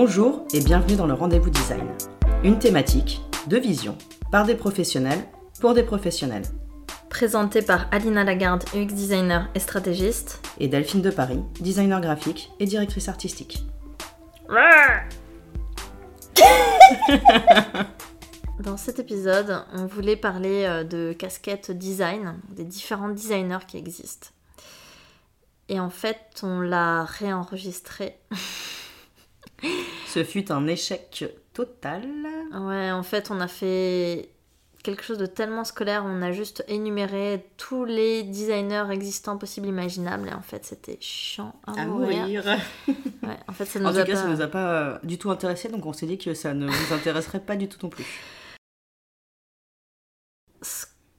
Bonjour et bienvenue dans le Rendez-vous Design. Une thématique, deux visions, par des professionnels, pour des professionnels. Présenté par Alina Lagarde, UX designer et stratégiste. Et Delphine de Paris, designer graphique et directrice artistique. Dans cet épisode, on voulait parler euh, de casquettes design, des différents designers qui existent. Et en fait, on l'a réenregistré. Ce fut un échec total. Ouais, en fait, on a fait quelque chose de tellement scolaire, on a juste énuméré tous les designers existants possibles imaginables et en fait c'était chiant à, mourir. Ouais, en fait ça nous en tout cas ça nous a pas euh, du tout intéressé donc on s'est dit que ça ne nous intéresserait pas du tout non plus.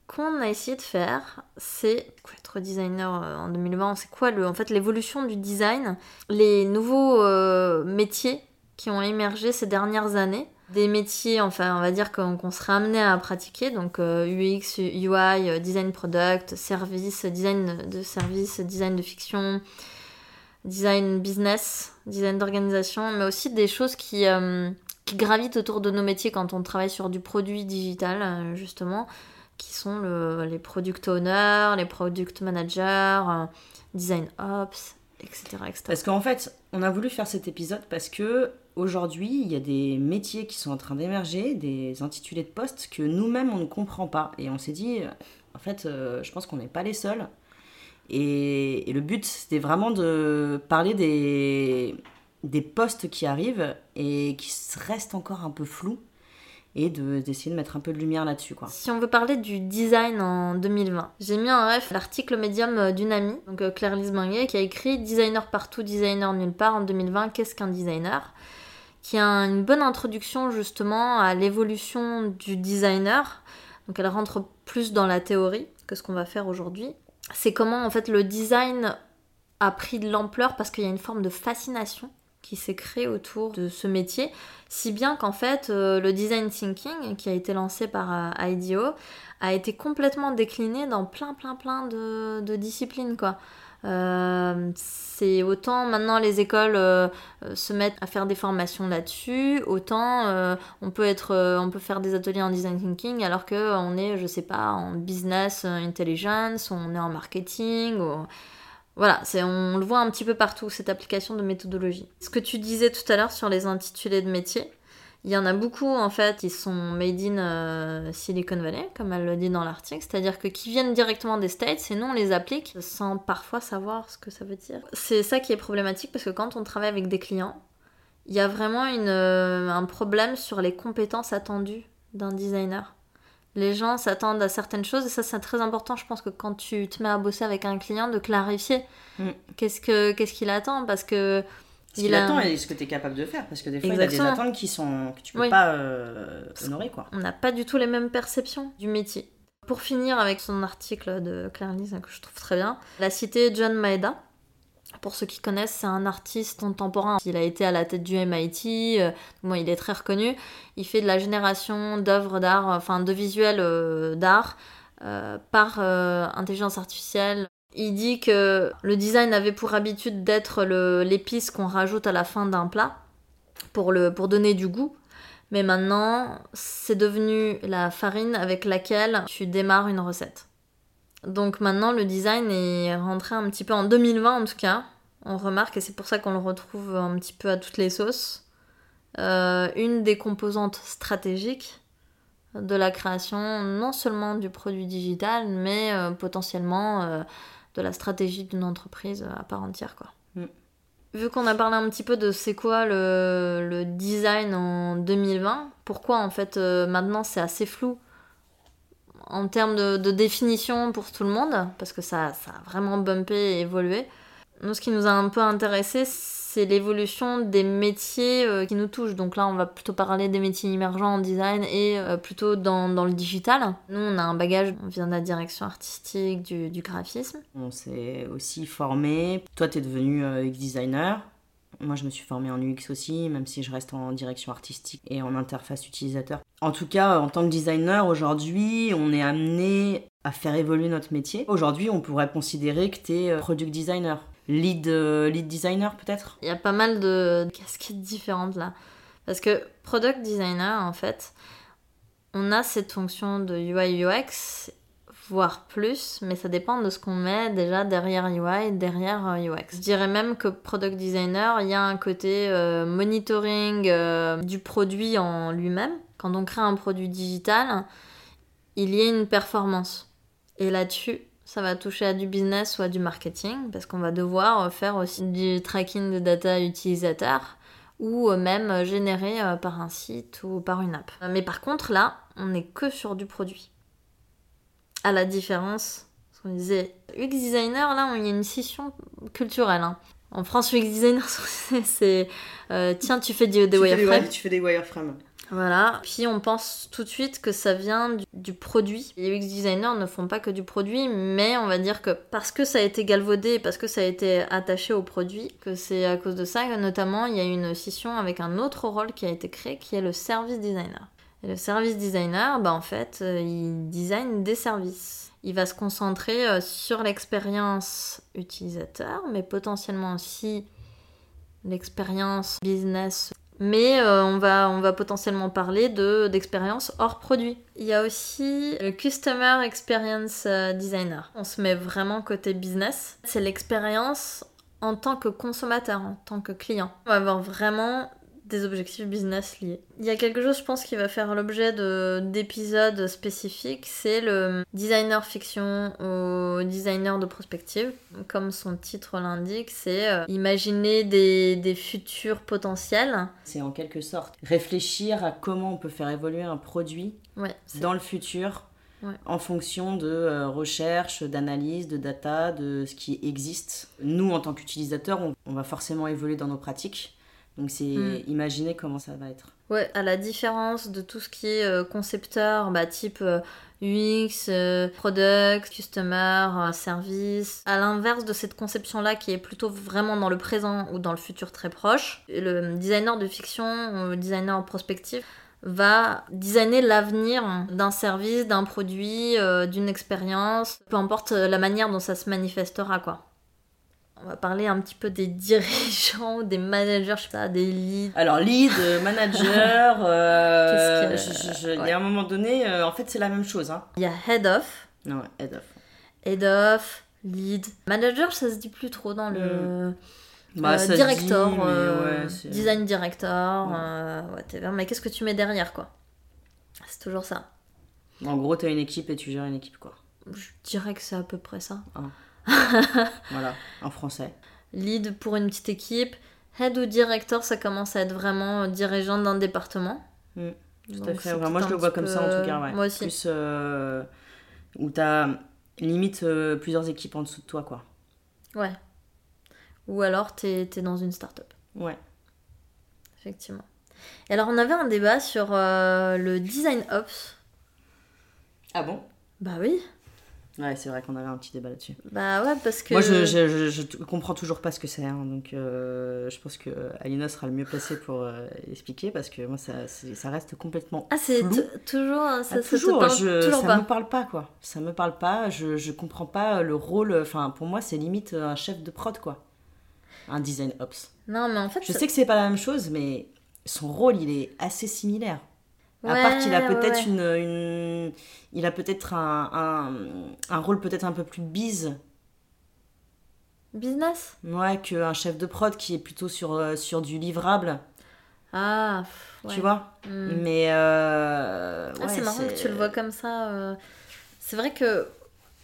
Qu'on a essayé de faire, c'est être designer euh, en 2020, c'est quoi le, en fait l'évolution du design, les nouveaux euh, métiers qui ont émergé ces dernières années. Des métiers, enfin, on va dire qu'on serait amené à pratiquer, donc UX, UI, euh, design product, service, design de service, design de fiction, design business, design d'organisation, mais aussi des choses qui, gravitent autour de nos métiers quand on travaille sur du produit digital, justement, qui sont les product owners, les product managers, design ops, etc., etc. Parce qu'en fait, on a voulu faire cet épisode parce que aujourd'hui, il y a des métiers qui sont en train d'émerger, des intitulés de postes que nous-mêmes, on ne comprend pas. Et on s'est dit, euh, en fait, euh, je pense qu'on n'est pas les seuls. Et, le but, c'était vraiment de parler des, des postes qui arrivent et qui restent encore un peu flous et d'essayer de, mettre un peu de lumière là-dessus. quoi. Si on veut parler du design en 2020, j'ai mis en ref l'article médium euh, d'une amie, donc Claire Lise qui a écrit Designer partout, designer nulle part en 2020, qu'est-ce qu'un designer? qui a une bonne introduction justement à l'évolution du designer. Donc elle rentre plus dans la théorie que ce qu'on va faire aujourd'hui. C'est comment en fait le design a pris de l'ampleur parce qu'il y a une forme de fascination qui s'est créée autour de ce métier, si bien qu'en fait euh, le design thinking qui a été lancé par euh, IDEO a été complètement décliné dans plein plein plein de, disciplines quoi. Euh, c'est autant maintenant les écoles euh, se mettent à faire des formations là-dessus, autant on peut être, on peut faire des ateliers en design thinking alors que on est, je sais pas, en business intelligence, on est en marketing. Ou... Voilà, on le voit un petit peu partout cette application de méthodologie. Ce que tu disais tout à l'heure sur les intitulés de métiers, il y en a beaucoup en fait qui sont made in euh, Silicon Valley, comme elle le dit dans l'article, c'est-à-dire que qui viennent directement des States et nous on les applique sans parfois savoir ce que ça veut dire. C'est ça qui est problématique parce que quand on travaille avec des clients, il y a vraiment une, euh, un problème sur les compétences attendues d'un designer. Les gens s'attendent à certaines choses et ça c'est très important je pense que quand tu te mets à bosser avec un client de clarifier mm. qu'est-ce que qu'est-ce qu'il attend parce que ce qu'il attend et ce que tu es capable de faire. Parce que des fois, il y a des attentes qui sont, que tu peux pas euh, honorer. Quoi. On n'a pas du tout les mêmes perceptions du métier. Pour finir avec son article de Claire Lise, que je trouve très bien, elle a cité John Maeda. Pour ceux qui connaissent, c'est un artiste contemporain. Il a été à la tête du MIT, euh, il est très reconnu. Il fait de la génération d'œuvres d'art, enfin de visuels euh, d'art par intelligence artificielle il dit que le design avait pour habitude d'être l'épice qu'on rajoute à la fin d'un plat pour, le, pour donner du goût. Mais maintenant, c'est devenu la farine avec laquelle tu démarres une recette. Donc maintenant, le design est rentré un petit peu en 2020 en tout cas. On remarque, et c'est pour ça qu'on le retrouve un petit peu à toutes les sauces, euh, une des composantes stratégiques de la création, non seulement du produit digital, mais euh, potentiellement euh, de la stratégie d'une entreprise à part entière. Quoi. Mm. Vu qu'on a parlé un petit peu de c'est quoi le, design en 2020, pourquoi en fait maintenant c'est assez flou en termes de, définition pour tout le monde, parce que ça, ça a vraiment bumpé et évolué. Nous, ce qui nous a un peu intéressé, c'est l'évolution des métiers euh, qui nous touchent. Donc là, on va plutôt parler des métiers émergents en design et euh, plutôt dans, dans, le digital. Nous, on a un bagage, on vient de la direction artistique, du, du graphisme. On s'est aussi formé. Toi, tu es devenu euh, designer. Moi, je me suis formée en UX aussi, même si je reste en direction artistique et en interface utilisateur. En tout cas, en tant que designer, aujourd'hui, on est amené à faire évoluer notre métier. Aujourd'hui, on pourrait considérer que tu es product designer. lead, euh, lead designer peut-être? Il y a pas mal de casquettes différentes là. Parce que product designer, en fait, on a cette fonction de UI UX, voire plus, mais ça dépend de ce qu'on met déjà derrière UI, derrière UX. Je dirais même que product designer, il y a un côté euh, monitoring euh, du produit en lui-même. Quand on crée un produit digital, il y a une performance. Et là-dessus, ça va toucher à du business ou à du marketing, parce qu'on va devoir faire aussi du tracking de data utilisateur ou même généré par un site ou par une app. Mais par contre, là, on n'est que sur du produit. À la différence, ce qu'on disait, UX designer, là, il y a une scission culturelle. hein. En France, UX designer, c'est euh, tiens, tu fais des, des wireframes. tu fais des wireframes. Voilà. Puis on pense tout de suite que ça vient du, du produit. Les UX designers ne font pas que du produit, mais on va dire que parce que ça a été galvaudé, parce que ça a été attaché au produit, que c'est à cause de ça que notamment il y a une scission avec un autre rôle qui a été créé, qui est le service designer. Le service designer, bah en fait, euh, il design des services. Il va se concentrer euh, sur l'expérience utilisateur, mais potentiellement aussi l'expérience business mais euh, on, va, on va potentiellement parler de, d'expérience hors produit. Il y a aussi le Customer Experience Designer. On se met vraiment côté business. C'est l'expérience en tant que consommateur, en tant que client. On va avoir vraiment des objectifs business liés. Il y a quelque chose, je pense, qui va faire l'objet de, d'épisodes spécifiques, c'est le designer fiction ou designer de prospective. Comme son titre l'indique, c'est euh, imaginer des, des futurs potentiels. C'est en quelque sorte réfléchir à comment on peut faire évoluer un produit Ouais, dans le futur Ouais. en fonction de euh, recherche, d'analyse, de data, de ce qui existe. Nous, en tant qu'utilisateurs, on, on va forcément évoluer dans nos pratiques. Donc c'est Mm. imaginer comment ça va être. Ouais, à la différence de tout ce qui est euh, concepteur, bah, type euh, UX, euh, product, customer, service. À l'inverse de cette conception-là qui est plutôt vraiment dans le présent ou dans le futur très proche, le designer de fiction ou le designer prospectif va designer l'avenir d'un service, d'un produit, d'une expérience, peu importe la manière dont ça se manifestera, quoi. On va parler un petit peu des dirigeants, des managers, je sais pas, des leads. Alors lead, euh, manager, euh, il y ouais. a un moment donné, euh, en fait c'est la même chose. Hein. Il y a head of, Non, head of. head of, lead. Manager, ça se dit plus trop dans le. Bah, euh, ça se director, dit, ouais, design director, Ouais. whatever. Mais qu'est-ce que tu mets derrière, quoi? C'est toujours ça. En gros, t'as une équipe et tu gères une équipe, quoi. Je dirais que c'est à peu près ça. Voilà, en français. Lead pour une petite équipe. Head ou director, ça commence à être vraiment euh, dirigeant d'un département. Mm, Tout à fait. Enfin, moi, je le vois comme ça, en tout cas. Ouais. Moi aussi. Plus euh, où t'as limite euh, plusieurs équipes en dessous de toi, quoi. Ouais. Ou alors, t'es es dans une start-up. Ouais. Effectivement. Et alors, on avait un débat sur euh, le design ops. Ah bon? Bah oui. Ouais, c'est vrai qu'on avait un petit débat là-dessus. Bah ouais, parce que. Moi, je, je, je, comprends toujours pas ce que c'est, hein, donc euh, je pense que Alina sera le mieux placée pour euh, expliquer parce que moi, ça, ça reste complètement Ah, c'est toujours. Ça, Ah, ça te toujours, parle toujours ça pas. me parle pas quoi. Ça me parle pas. Je, je comprends pas le rôle. Enfin, pour moi, c'est limite un chef de prod quoi. Un design ops. Non, mais en fait. Je sais que c'est pas la même chose, mais son rôle, il est assez similaire. À part qu'il a peut-être ouais. une, une, il a peut-être un, un, un rôle peut-être un peu plus bise, Business? Ouais, qu'un chef de prod qui est plutôt sur, euh, sur du livrable, Ah, tu vois? Hmm. Mais euh, Ah, c'est marrant que tu le vois comme ça. euh. C'est vrai que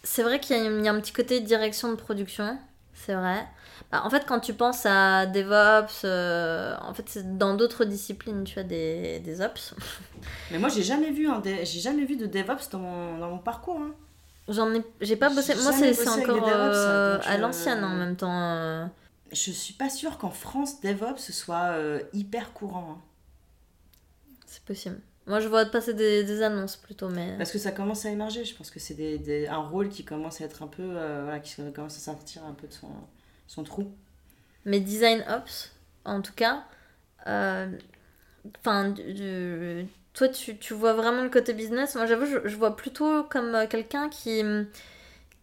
c'est vrai qu'il y, y a un petit côté direction de production, c'est vrai. Bah, en fait, quand tu penses à DevOps, euh, en fait, c'est dans d'autres disciplines, tu as des, des ops. Mais moi, j'ai jamais vu un, dé- j'ai jamais vu de DevOps dans mon, dans mon parcours. hein. J'en ai, j'ai pas bossé. Moi, c'est encore DevOps, euh, à euh, l'ancienne en même temps. euh. Je suis pas sûre qu'en France, DevOps soit hyper courant. hein. C'est possible. Moi, je vois passer des, des annonces plutôt, mais. Parce que ça commence à émerger. Je pense que c'est des, des- un rôle qui commence à être un peu. euh, voilà, qui commence à sortir un peu de son, son trou. Mais design ops, en tout cas, euh, enfin, toi, tu, tu vois vraiment le côté business. Moi, j'avoue, je, je vois plutôt comme euh, quelqu'un qui,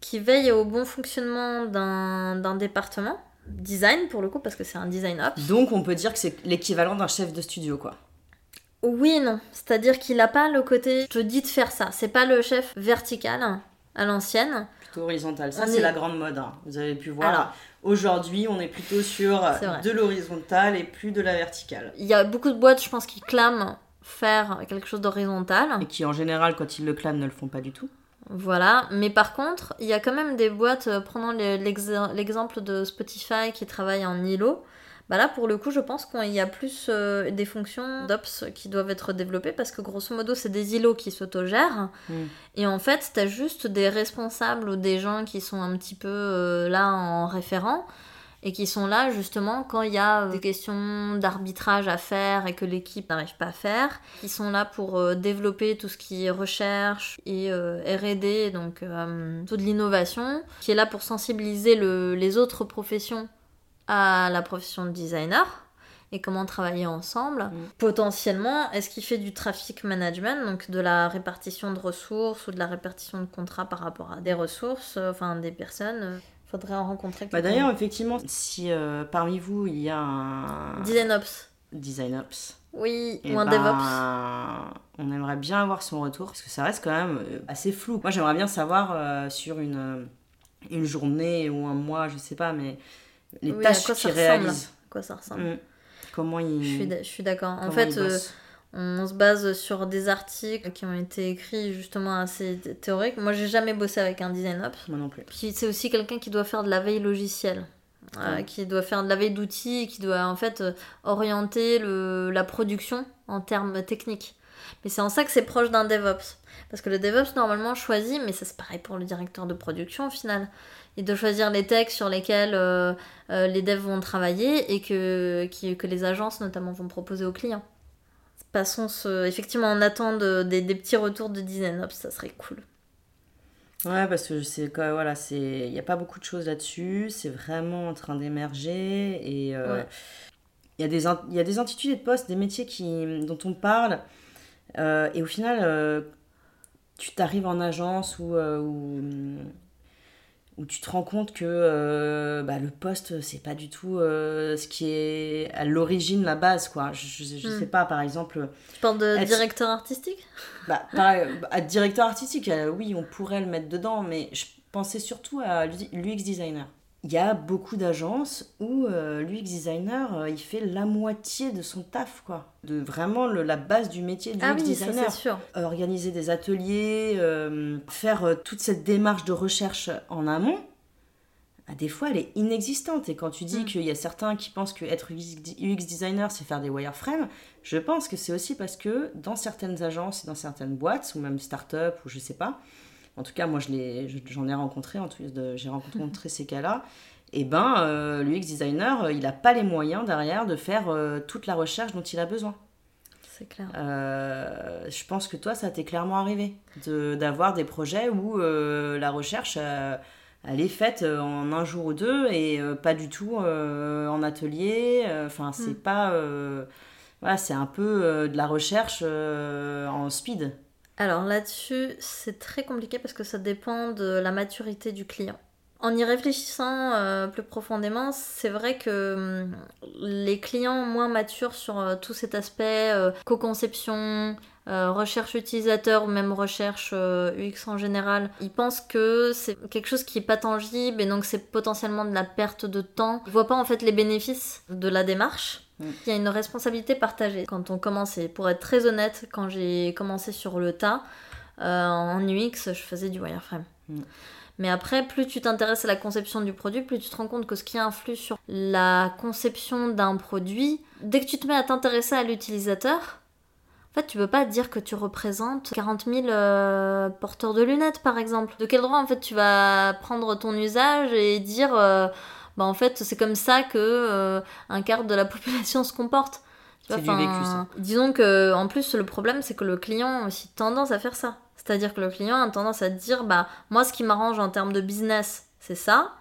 qui veille au bon fonctionnement d'un département, design pour le coup, parce que c'est un design ops. Donc on peut dire que c'est l'équivalent d'un chef de studio, quoi. Oui et non. C'est-à-dire qu'il n'a pas le côté je te dis de faire ça. C'est pas le chef vertical à l'ancienne. Plutôt horizontal. Ça, c'est est- la grande mode. hein. Vous avez pu voir. Alors. Aujourd'hui, on est plutôt sur de l'horizontal et plus de la verticale. Il y a beaucoup de boîtes, je pense, qui clament faire quelque chose d'horizontal. Et qui, en général, quand ils le clament, ne le font pas du tout. Voilà, mais par contre, il y a quand même des boîtes, euh, prenons le- l'ex- l'exemple de Spotify qui travaille en îlot. Bah là, pour le coup, je pense qu'il y a plus euh, des fonctions d'ops qui doivent être développées parce que grosso modo, c'est des îlots qui s'autogèrent. Mm. Et en fait, t'as juste des responsables ou des gens qui sont un petit peu euh, là en référent et qui sont là justement quand il y a euh, des questions d'arbitrage à faire et que l'équipe n'arrive pas à faire, qui sont là pour euh, développer tout ce qui est recherche et euh, R&D, donc euh, tout de l'innovation, qui est là pour sensibiliser le- les autres professions à la profession de designer et comment travailler ensemble. Potentiellement, est-ce qu'il fait du traffic management, donc de la répartition de ressources ou de la répartition de contrats par rapport à des ressources, euh, enfin des personnes euh, Faudrait en rencontrer Bah. D'ailleurs, effectivement, si euh, parmi vous, il y a un Design Ops. design ops, Oui, eh ou un ben, DevOps. on aimerait bien avoir son retour parce que ça reste quand même assez flou. Moi, j'aimerais bien savoir euh, sur une, une journée ou un mois, je sais pas, mais les Oui, tâches quoi ça qu'il ressemble. réalise. À quoi ça ressemble Mm. Comment il. Je suis d'accord. En fait, euh, on se base sur des articles qui ont été écrits justement assez thé- théoriques. Moi, j'ai jamais bossé avec un design ops. Moi non plus. Puis c'est aussi quelqu'un qui doit faire de la veille logicielle, euh, Ouais. qui doit faire de la veille d'outils, qui doit en fait euh, orienter le, la production en termes techniques. Mais c'est en ça que c'est proche d'un DevOps. Parce que le DevOps, normalement, choisit, mais ça c'est pareil pour le directeur de production au final. Il doit choisir les textes sur lesquels euh, euh, les devs vont travailler et que, qui- que les agences notamment vont proposer aux clients. Passons ce... Effectivement, on attend de- des, des petits retours de design ops, ça serait cool. Ouais, parce que c'est voilà, c'est, il n'y a pas beaucoup de choses là-dessus. C'est vraiment en train d'émerger et euh, Ouais. il y a des, il y a des intitulés de postes, des métiers qui, dont on parle euh, et au final, euh, tu t'arrives en agence ou où, où tu te rends compte que euh, bah, le poste, c'est pas du tout euh, ce qui est à l'origine la base, quoi. Je, je, je Hmm. sais pas, par exemple. Tu parles de directeur artistique? Bah, pareil, à directeur artistique, euh, oui, on pourrait le mettre dedans, mais je pensais surtout à l'UX designer. Il y a beaucoup d'agences où euh, l'UX designer, euh, il fait la moitié de son taf, quoi. De vraiment le- la base du métier du Ah UX oui, ça designer. c'est sûr. Euh, Organiser des ateliers, euh, faire euh, toute cette démarche de recherche en amont, bah, des fois elle est inexistante. Et quand tu dis Mm. qu'il y a certains qui pensent que être UX designer c'est faire des wireframes, je pense que c'est aussi parce que dans certaines agences et dans certaines boîtes, ou même start-up, ou je sais pas, en tout cas moi je- j'en ai rencontré, en tout- j'ai rencontré ces cas-là, et ben euh, l'UX designer, euh, il n'a pas les moyens derrière de faire euh, toute la recherche dont il a besoin. C'est clair. Euh, je pense que toi, ça t'est clairement arrivé de- d'avoir des projets où la recherche, elle est faite en un jour ou deux et pas du tout en atelier. Enfin, c'est Mm. pas. voilà, c'est un peu de la recherche en speed. Alors là-dessus, c'est très compliqué parce que ça dépend de la maturité du client. En y réfléchissant euh, plus profondément, c'est vrai que hum, les clients moins matures sur euh, tout cet aspect euh, co-conception, recherche utilisateur ou même recherche UX en général, ils pensent que c'est quelque chose qui est pas tangible et donc c'est potentiellement de la perte de temps. Ils voient pas en fait les bénéfices de la démarche. Mm. Il y a une responsabilité partagée. Quand on commence, et pour être très honnête, quand j'ai commencé sur le tas, euh, en UX, je faisais du wireframe. Mm. Mais après, plus tu t'intéresses à la conception du produit, plus tu te rends compte que ce qui influe sur la conception d'un produit, dès que tu te mets à t'intéresser à l'utilisateur, en fait, tu peux pas dire que tu représentes 40 000 euh, porteurs de lunettes, par exemple. De quel droit, en fait, tu vas prendre ton usage et dire, euh, bah, en fait, c'est comme ça que euh, un quart de la population se comporte. Tu vois, C'est du vécu, ça. Disons que, en plus, le problème, c'est que le client a aussi tendance à faire ça. C'est-à-dire que le client a tendance à dire, bah, moi, ce qui m'arrange en termes de business, c'est ça.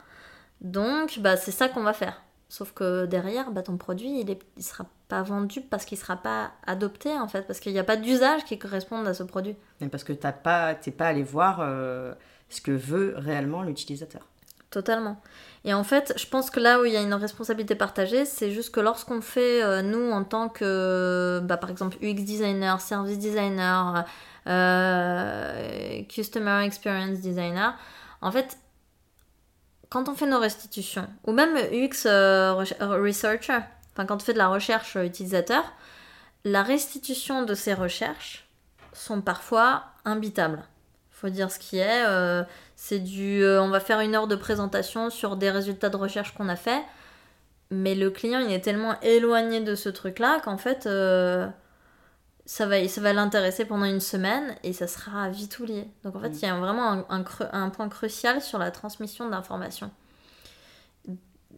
Donc, bah, c'est ça qu'on va faire. Sauf que derrière, bah, ton produit, il, est, il sera pas vendu parce qu'il sera pas adopté, en fait, parce qu'il n'y a pas d'usage qui corresponde à ce produit. Mais parce que t'as pas, t'es pas allé voir euh, ce que veut réellement l'utilisateur. Totalement. Et en fait, je pense que là où il y a une responsabilité partagée, c'est juste que lorsqu'on fait, euh, nous, en tant que, bah, par exemple, UX designer, service designer, euh, customer experience designer, en fait, quand on fait nos restitutions, ou même UX euh, researcher, enfin quand on fait de la recherche utilisateur, la restitution de ces recherches sont parfois imbitables. Faut dire ce qui est. C'est du. Euh, on va faire une heure de présentation sur des résultats de recherche qu'on a fait. Mais le client, il est tellement éloigné de ce truc-là qu'en fait, euh, ça va, ça va l'intéresser pendant une semaine et ça sera vite oublié. Donc en fait, mm. il y a vraiment un, un, point crucial sur la transmission d'informations.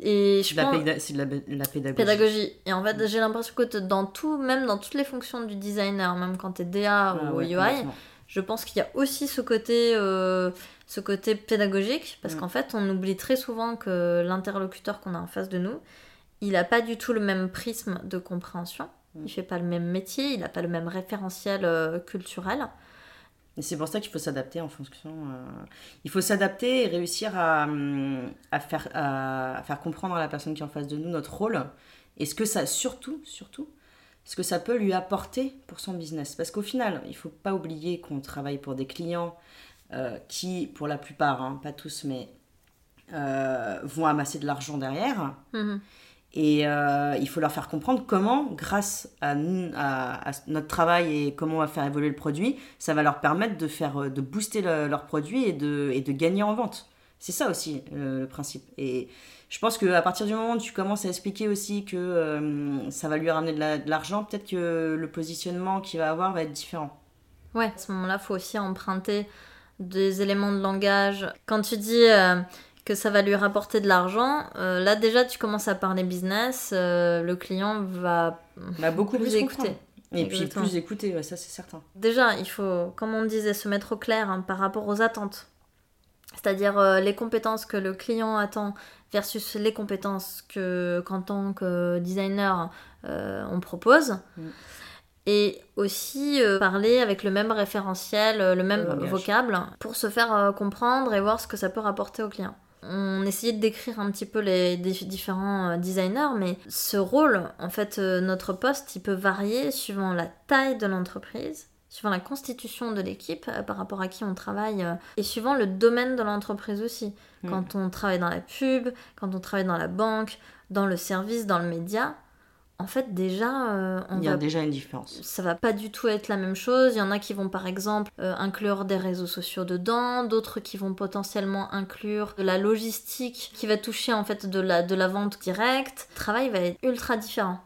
Et je pense... C'est de la, pédagogie. pédagogie. Et en fait, j'ai l'impression que dans tout, même dans toutes les fonctions du designer, même quand tu es DA ah ou UI, je pense qu'il y a aussi ce côté, euh, ce côté pédagogique, parce mm. qu'en fait, on oublie très souvent que l'interlocuteur qu'on a en face de nous, il n'a pas du tout le même prisme de compréhension. Mm. Il fait pas le même métier, il n'a pas le même référentiel euh, culturel. Et c'est pour ça qu'il faut s'adapter en fonction. Euh, il faut s'adapter et réussir à, à, faire, à, faire comprendre à la personne qui est en face de nous notre rôle. Et ce que ça, surtout, surtout, ce que ça peut lui apporter pour son business. Parce qu'au final, il ne faut pas oublier qu'on travaille pour des clients euh, qui, pour la plupart, hein, pas tous, mais euh, vont amasser de l'argent derrière. Mhm. Et euh, il faut leur faire comprendre comment, grâce à, notre travail et comment on va faire évoluer le produit, ça va leur permettre de, faire, de booster leur produit et de, et de gagner en vente. C'est ça aussi le principe. Et je pense qu'à partir du moment où tu commences à expliquer aussi que ça va lui ramener de l'argent, peut-être que le positionnement qu'il va avoir va être différent. Ouais, à ce moment-là, il faut aussi emprunter des éléments de langage. Quand tu dis euh, que ça va lui rapporter de l'argent, euh, là déjà tu commences à parler business, euh, le client va, va beaucoup plus, écouter. Et puis plus écouter, ça c'est certain. Déjà, il faut, comme on disait, se mettre au clair hein, par rapport aux attentes. C'est-à-dire les compétences que le client attend versus les compétences que qu'en tant que designer on propose. Mm et aussi euh, parler avec le même référentiel, euh, le même vocable, pour se faire euh, comprendre et voir ce que ça peut rapporter au client. On essayait de décrire un petit peu les différents designers, mais ce rôle, en fait, notre poste, il peut varier suivant la taille de l'entreprise, suivant la constitution de l'équipe par rapport à qui on travaille, et suivant le domaine de l'entreprise aussi. Hmm. Quand on travaille dans la pub, quand on travaille dans la banque, dans le service, dans le média, en fait déjà euh, il y a déjà une différence ça va pas du tout être la même chose il y en a qui vont par exemple euh, inclure des réseaux sociaux dedans d'autres qui vont potentiellement inclure de la logistique qui va toucher en fait de la, de la vente directe le travail va être ultra différent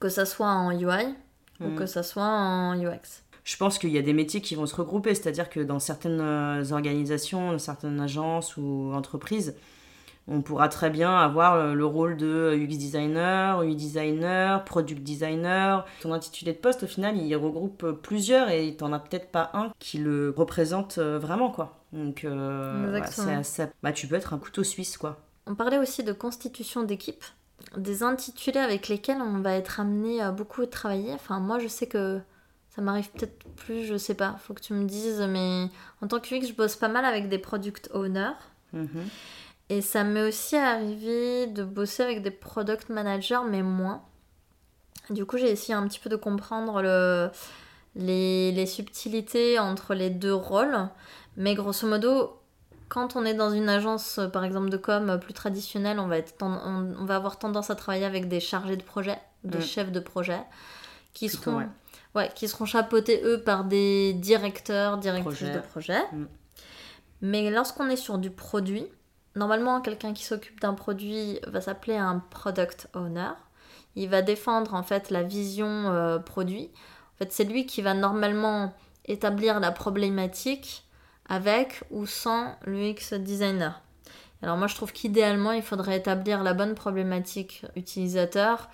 que ça soit en UI ou mm. que ça soit en UX je pense qu'il y a des métiers qui vont se regrouper, c'est-à-dire que dans certaines euh, organisations, dans certaines agences ou entreprises, on pourra très bien avoir euh, le rôle de UX designer, UI designer, product designer. Ton intitulé de poste, au final, il regroupe plusieurs et t'en as peut-être pas un qui le représente euh, vraiment, quoi. Donc, euh, bah, tu peux être un couteau suisse, quoi. On parlait aussi de constitution d'équipe, des intitulés avec lesquels on va être amené à beaucoup travailler. Enfin, moi, je sais que ça m'arrive peut-être plus, je sais pas, faut que tu me dises, mais en tant que UX, je bosse pas mal avec des product owners. Mm-hmm. Et ça m'est aussi arrivé de bosser avec des product managers, mais moins. Du coup, j'ai essayé un petit peu de comprendre le, les, les, subtilités entre les deux rôles. Mais grosso modo, quand on est dans une agence, par exemple, de com plus traditionnelle, on va, être on, va avoir tendance à travailler avec des chargés de projet, des mm. chefs de projet, qui seront, ouais. Qui seront chapeautés, eux, par des directeurs, directrices de projet. Mm. Mais lorsqu'on est sur du produit, Normalement, quelqu'un qui s'occupe d'un produit va s'appeler un product owner. Il va défendre en fait la vision euh, produit. En fait, c'est lui qui va normalement établir la problématique avec ou sans l'UX designer. Alors moi, je trouve qu'idéalement, il faudrait établir la bonne problématique utilisateur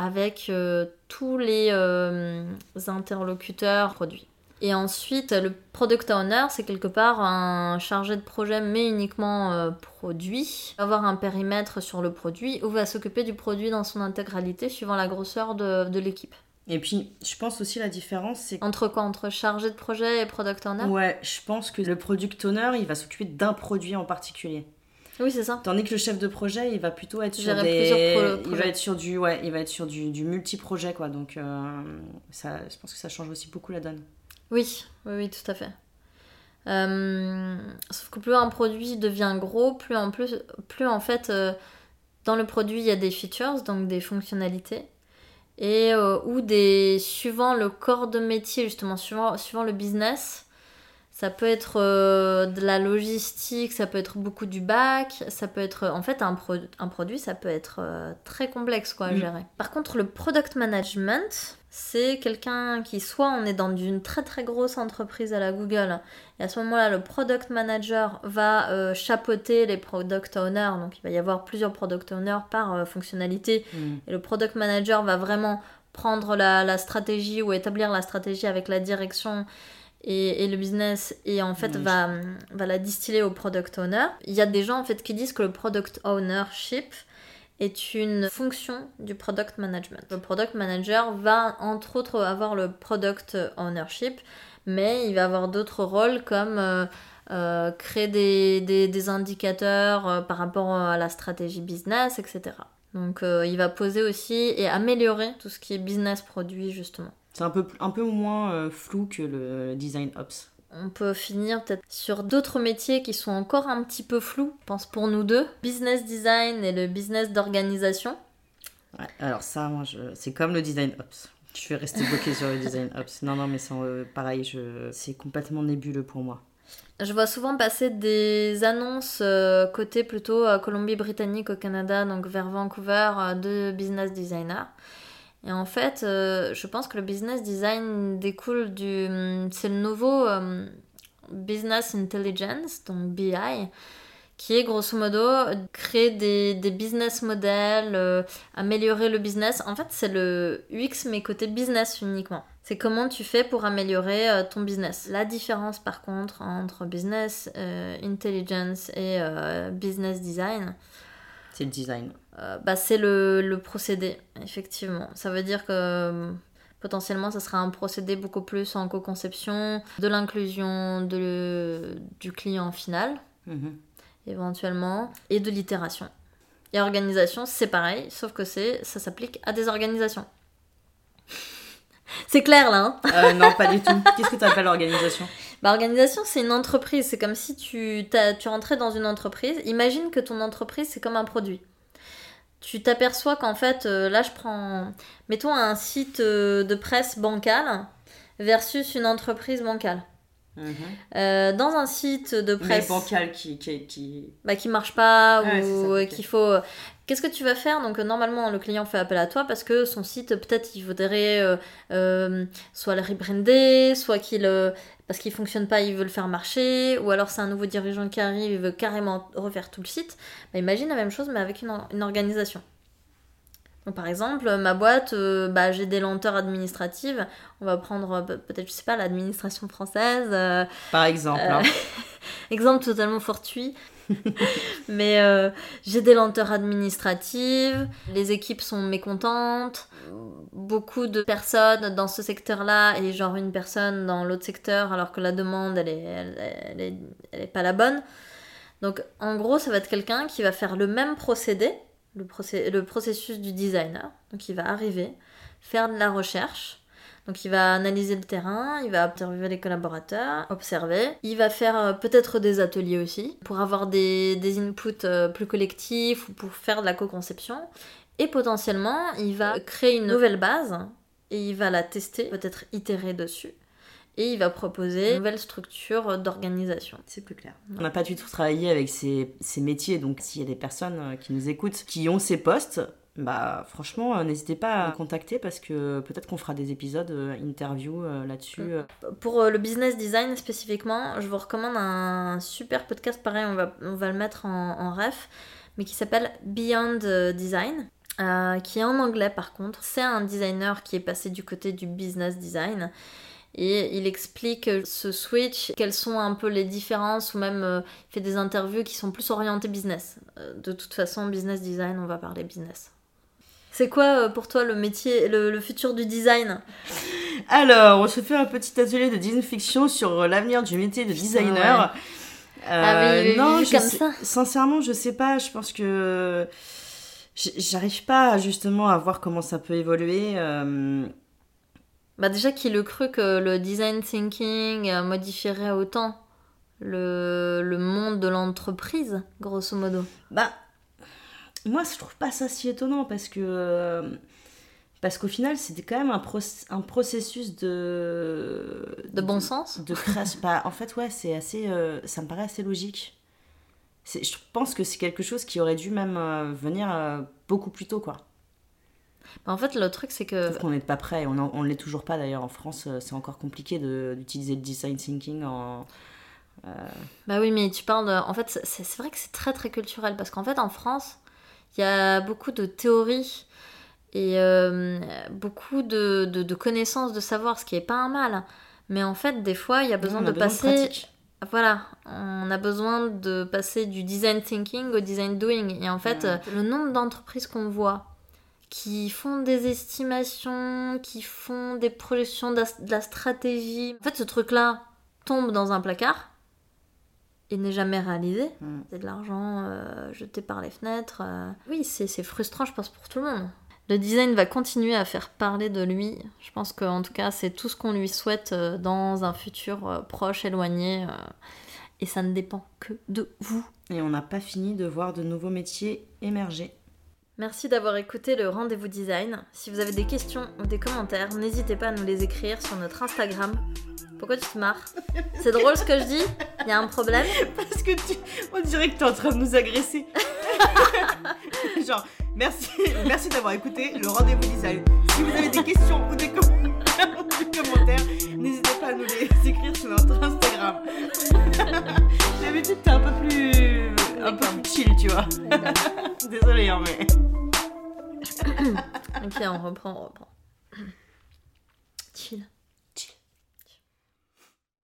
avec euh, tous les euh, interlocuteurs produits. Et ensuite, le product owner, c'est quelque part un chargé de projet, mais uniquement euh, produit. Va avoir un périmètre sur le produit ou va s'occuper du produit dans son intégralité suivant la grosseur de, de l'équipe. Et puis, je pense aussi la différence, c'est... Entre quoi? Entre chargé de projet et product owner? Ouais, je pense que le product owner, il va s'occuper d'un produit en particulier. Oui, c'est ça. Tandis que le chef de projet, il va plutôt être sur des... pro- il va être sur du, ouais, il va être sur du, du multi-projet, quoi. Donc, euh, ça, je pense que ça change aussi beaucoup la donne. Oui, oui, oui, tout à fait. Euh, sauf que plus un produit devient gros, plus en plus, plus en fait, euh, dans le produit il y a des features, donc des fonctionnalités, et ou des suivant le corps de métier justement, suivant, suivant le business. Ça peut être euh, de la logistique, ça peut être beaucoup du bac, ça peut être en fait un, pro- un produit, ça peut être euh, très complexe quoi à Mm. gérer. Par contre, le product management, c'est quelqu'un qui soit on est dans une très très grosse entreprise à la Google et à ce moment-là le product manager va euh, chapeauter les product owners, donc il va y avoir plusieurs product owners par euh, fonctionnalité Mm. et le product manager va vraiment prendre la, la stratégie ou établir la stratégie avec la direction et, et le business et en fait Oui. va, va la distiller au product owner. Il y a des gens en fait qui disent que le product ownership est une fonction du product management. Le product manager va entre autres avoir le product ownership, mais il va avoir d'autres rôles comme euh, euh, créer des, des, des indicateurs euh, par rapport à la stratégie business, etc. Donc il va poser aussi et améliorer tout ce qui est business produit justement. C'est un peu, un peu moins euh, flou que le design ops. On peut finir peut-être sur d'autres métiers qui sont encore un petit peu flous, je pense pour nous deux. Business design et le business d'organisation. Ouais, alors ça, moi, je... c'est comme le design ops. Je vais rester bloqué sur le design ops. Non, non, mais c'est euh, pareil, je... c'est complètement nébuleux pour moi. Je vois souvent passer des annonces euh, côté plutôt euh, Colombie-Britannique au Canada, donc vers Vancouver, euh, de business designer. Et en fait, euh, je pense que le business design découle du... C'est le nouveau euh, business intelligence, donc BI, qui est grosso modo créer des, des business models, euh, améliorer le business. En fait, c'est le UX, mais côté business uniquement. C'est comment tu fais pour améliorer euh, ton business. La différence, par contre, entre business intelligence et business design, C'est le design. Euh, bah, c'est le, le procédé, effectivement. Ça veut dire que euh, potentiellement, ça sera un procédé beaucoup plus en co-conception, de l'inclusion du client final, Mhm. éventuellement, et de l'itération. Et organisation, c'est pareil, sauf que c'est ça s'applique à des organisations. c'est clair là, hein? Euh, non, pas du tout. Qu'est-ce que tu appelles organisation? Bah, organisation, c'est une entreprise. C'est comme si tu, tu rentrais dans une entreprise. Imagine que ton entreprise, c'est comme un produit. Tu t'aperçois qu'en fait, euh, là, je prends, mettons un site euh, de presse bancal versus une entreprise bancale. Mhm. Euh, dans un site de Mais presse bancal qui, qui, qui... bah, qui marche pas ou euh, qu'il faut. Qu'est-ce que tu vas faire? Donc euh, normalement le client fait appel à toi parce que son site peut-être il voudrait euh, euh, soit le rebrander, soit qu'il euh, parce qu'il fonctionne pas il veut le faire marcher, ou alors c'est un nouveau dirigeant qui arrive il veut carrément refaire tout le site. Bah, imagine la même chose mais avec une organisation. Par exemple, ma boîte, euh, bah, j'ai des lenteurs administratives. On va prendre euh, peut-être, je sais pas, l'administration française. euh, Par exemple. Euh, hein. Exemple totalement fortuit. Mais j'ai des lenteurs administratives, les équipes sont mécontentes, beaucoup de personnes dans ce secteur-là et genre une personne dans l'autre secteur alors que la demande elle est, elle, elle est, elle est pas la bonne. Donc en gros ça va être quelqu'un qui va faire le même procédé, le, le processus du designer. Donc il va arriver, faire de la recherche, donc il va analyser le terrain, il va interviewer les collaborateurs, observer. Il va faire euh, peut-être des ateliers aussi pour avoir des, des inputs euh, plus collectifs ou pour faire de la co-conception. Et potentiellement, il va créer une nouvelle base et il va la tester, peut-être itérer dessus. Et il va proposer une nouvelle structure d'organisation. C'est plus clair. On n'a pas du tout travaillé avec ces, ces métiers, donc s'il y a des personnes euh, qui nous écoutent, qui ont ces postes, bah franchement, euh, n'hésitez pas à nous contacter parce que peut-être qu'on fera des épisodes euh, interview euh, là-dessus. euh. Pour euh, le business design spécifiquement, je vous recommande un super podcast, pareil, on va, on va le mettre en, en ref, mais qui s'appelle Beyond Design, euh, qui est en anglais par contre. C'est un designer qui est passé du côté du business design. Et il explique ce switch, quelles sont un peu les différences, ou même euh, il fait des interviews qui sont plus orientées business. Euh, de toute façon, business design, on va parler business. C'est quoi euh, pour toi le métier, le, le futur du design? Alors, on se fait un petit atelier de design fiction sur euh, l'avenir du métier de designer. Ah oui, non, vu je comme sais- ça. sincèrement, je sais pas. Je pense que j'arrive pas justement à voir comment ça peut évoluer. Bah déjà qui le cru que le design thinking euh, modifierait autant le, le monde de l'entreprise, grosso modo. Bah, moi, je trouve pas ça si étonnant parce que. euh, Parce qu'au final, c'était quand même un, proc- un processus de. De bon sens De création. Bah, en fait, ouais, c'est assez. euh, ça me paraît assez logique. Je pense que c'est quelque chose qui aurait dû même euh, venir euh, beaucoup plus tôt, quoi. Bah, En fait, le truc, c'est que... Sauf qu'on n'est pas prêt. On ne l'est toujours pas d'ailleurs. En France, euh, c'est encore compliqué de- d'utiliser le design thinking en. Bah oui, mais tu parles de... En fait, c'est c'est vrai que c'est très très culturel, parce qu'en fait, en France, il y a beaucoup de théories et euh, beaucoup de, de, de connaissances, de savoir, ce qui est pas un mal. Mais en fait, des fois, il y a besoin a de passer... Voilà, on a besoin de passer du design thinking au design doing. Et en fait, Ouais. euh, le nombre d'entreprises qu'on voit qui font des estimations, qui font des projections de la stratégie. En fait, ce truc-là tombe dans un placard et n'est jamais réalisé. Mm. C'est de l'argent euh, jeté par les fenêtres. euh. Oui, c'est frustrant, je pense, pour tout le monde. Le design va continuer à faire parler de lui. Je pense qu'en tout cas, c'est tout ce qu'on lui souhaite euh, dans un futur proche, éloigné. et ça ne dépend que de vous. Et on n'a pas fini de voir de nouveaux métiers émerger. Merci d'avoir écouté le rendez-vous design. Si vous avez des questions ou des commentaires, n'hésitez pas à nous les écrire sur notre Instagram. Pourquoi tu te marres C'est drôle ce que je dis Il y a un problème Parce que tu... on dirait que tu es en train de nous agresser. Genre, merci, merci d'avoir écouté le rendez-vous design. Si vous avez des questions ou des, com- ou des commentaires, n'hésitez à nous les écrire sur notre Instagram. D'habitude, t'es un peu plus, un peu chill, tu vois. Désolée, hein, mais. Ok, on reprend, on reprend. Chill.